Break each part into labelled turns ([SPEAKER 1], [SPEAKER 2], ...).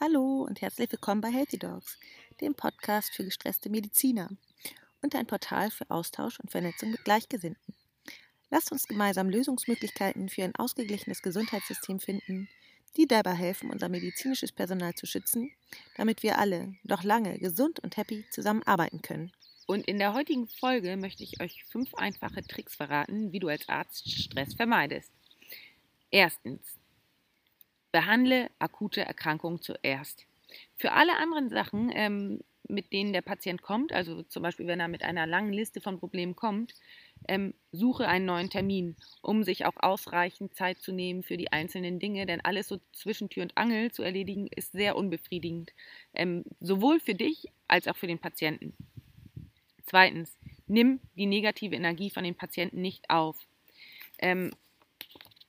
[SPEAKER 1] Hallo und herzlich willkommen bei Healthy Dogs, dem Podcast für gestresste Mediziner und ein Portal für Austausch und Vernetzung mit Gleichgesinnten. Lasst uns gemeinsam Lösungsmöglichkeiten für ein ausgeglichenes Gesundheitssystem finden, die dabei helfen, unser medizinisches Personal zu schützen, damit wir alle noch lange gesund und happy zusammenarbeiten können.
[SPEAKER 2] Und in der heutigen Folge möchte ich euch fünf einfache Tricks verraten, wie du als Arzt Stress vermeidest. Erstens, behandle akute Erkrankungen zuerst. Für alle anderen Sachen, ähm, mit denen der Patient kommt, also zum Beispiel wenn er mit einer langen Liste von Problemen kommt, ähm, suche einen neuen Termin, um sich auch ausreichend Zeit zu nehmen für die einzelnen Dinge, denn alles so zwischen Tür und Angel zu erledigen ist sehr unbefriedigend, ähm, sowohl für dich als auch für den Patienten. Zweitens, nimm die negative Energie von den Patienten nicht auf. Ähm,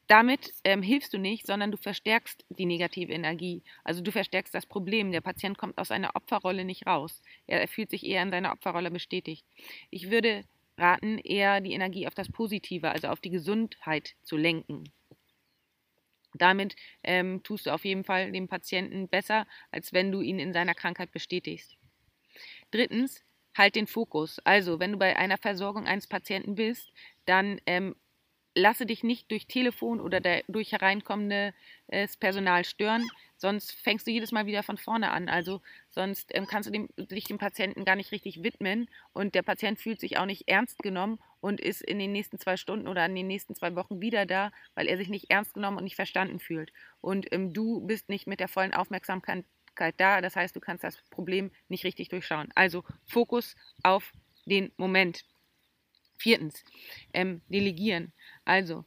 [SPEAKER 2] damit ähm, hilfst du nicht, sondern du verstärkst die negative Energie. Also du verstärkst das Problem. Der Patient kommt aus seiner Opferrolle nicht raus. Er, er fühlt sich eher in seiner Opferrolle bestätigt. Ich würde raten, eher die Energie auf das Positive, also auf die Gesundheit zu lenken. Damit ähm, tust du auf jeden Fall dem Patienten besser, als wenn du ihn in seiner Krankheit bestätigst. Drittens, halt den Fokus. Also, wenn du bei einer Versorgung eines Patienten bist, dann ähm, lasse dich nicht durch Telefon oder der, durch hereinkommendes Personal stören, sonst fängst du jedes Mal wieder von vorne an. Also sonst ähm, kannst du dem, dich dem Patienten gar nicht richtig widmen und der Patient fühlt sich auch nicht ernst genommen und ist in den nächsten zwei Stunden oder in den nächsten zwei Wochen wieder da, weil er sich nicht ernst genommen und nicht verstanden fühlt. Und ähm, du bist nicht mit der vollen Aufmerksamkeit da, das heißt, du kannst das Problem nicht richtig durchschauen. Also Fokus auf den Moment. Viertens, ähm, delegieren. Also,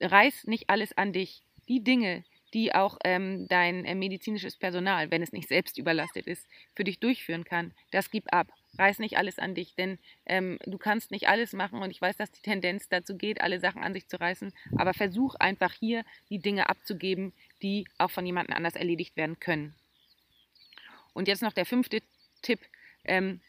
[SPEAKER 2] reiß nicht alles an dich. Die Dinge, die auch ähm, dein äh, medizinisches Personal, wenn es nicht selbst überlastet ist, für dich durchführen kann, das gib ab. Reiß nicht alles an dich, denn ähm, du kannst nicht alles machen und ich weiß, dass die Tendenz dazu geht, alle Sachen an sich zu reißen, aber versuch einfach hier die Dinge abzugeben, die auch von jemandem anders erledigt werden können. Und jetzt noch der fünfte Tipp. Ähm,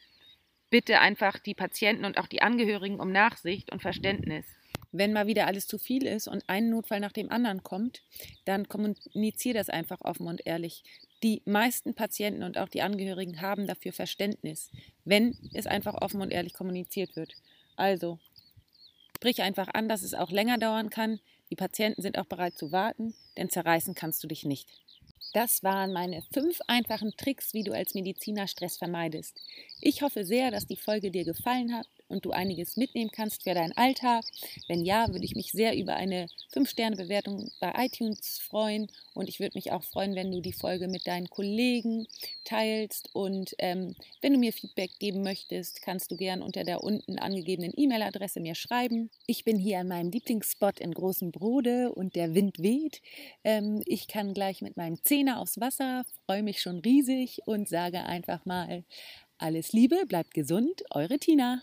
[SPEAKER 2] bitte einfach die Patienten und auch die Angehörigen um Nachsicht und Verständnis. Wenn mal wieder alles zu viel ist und ein Notfall nach dem anderen kommt, dann kommuniziere das einfach offen und ehrlich. Die meisten Patienten und auch die Angehörigen haben dafür Verständnis, wenn es einfach offen und ehrlich kommuniziert wird. Also, sprich einfach an, dass es auch länger dauern kann. Die Patienten sind auch bereit zu warten, denn zerreißen kannst du dich nicht. Das waren meine fünf einfachen Tricks, wie du als Mediziner Stress vermeidest. Ich hoffe sehr, dass die Folge dir gefallen hat und du einiges mitnehmen kannst für deinen Alltag. Wenn ja, würde ich mich sehr über eine 5-Sterne-Bewertung bei iTunes freuen und ich würde mich auch freuen, wenn du die Folge mit deinen Kollegen teilst und ähm, wenn du mir Feedback geben möchtest, kannst du gern unter der unten angegebenen E-Mail-Adresse mir schreiben. Ich bin hier an meinem Lieblingsspot in Großen Brode und der Wind weht. Ähm, ich kann gleich mit meinem Zehner aufs Wasser, freue mich schon riesig und sage einfach mal alles Liebe, bleibt gesund, eure Tina.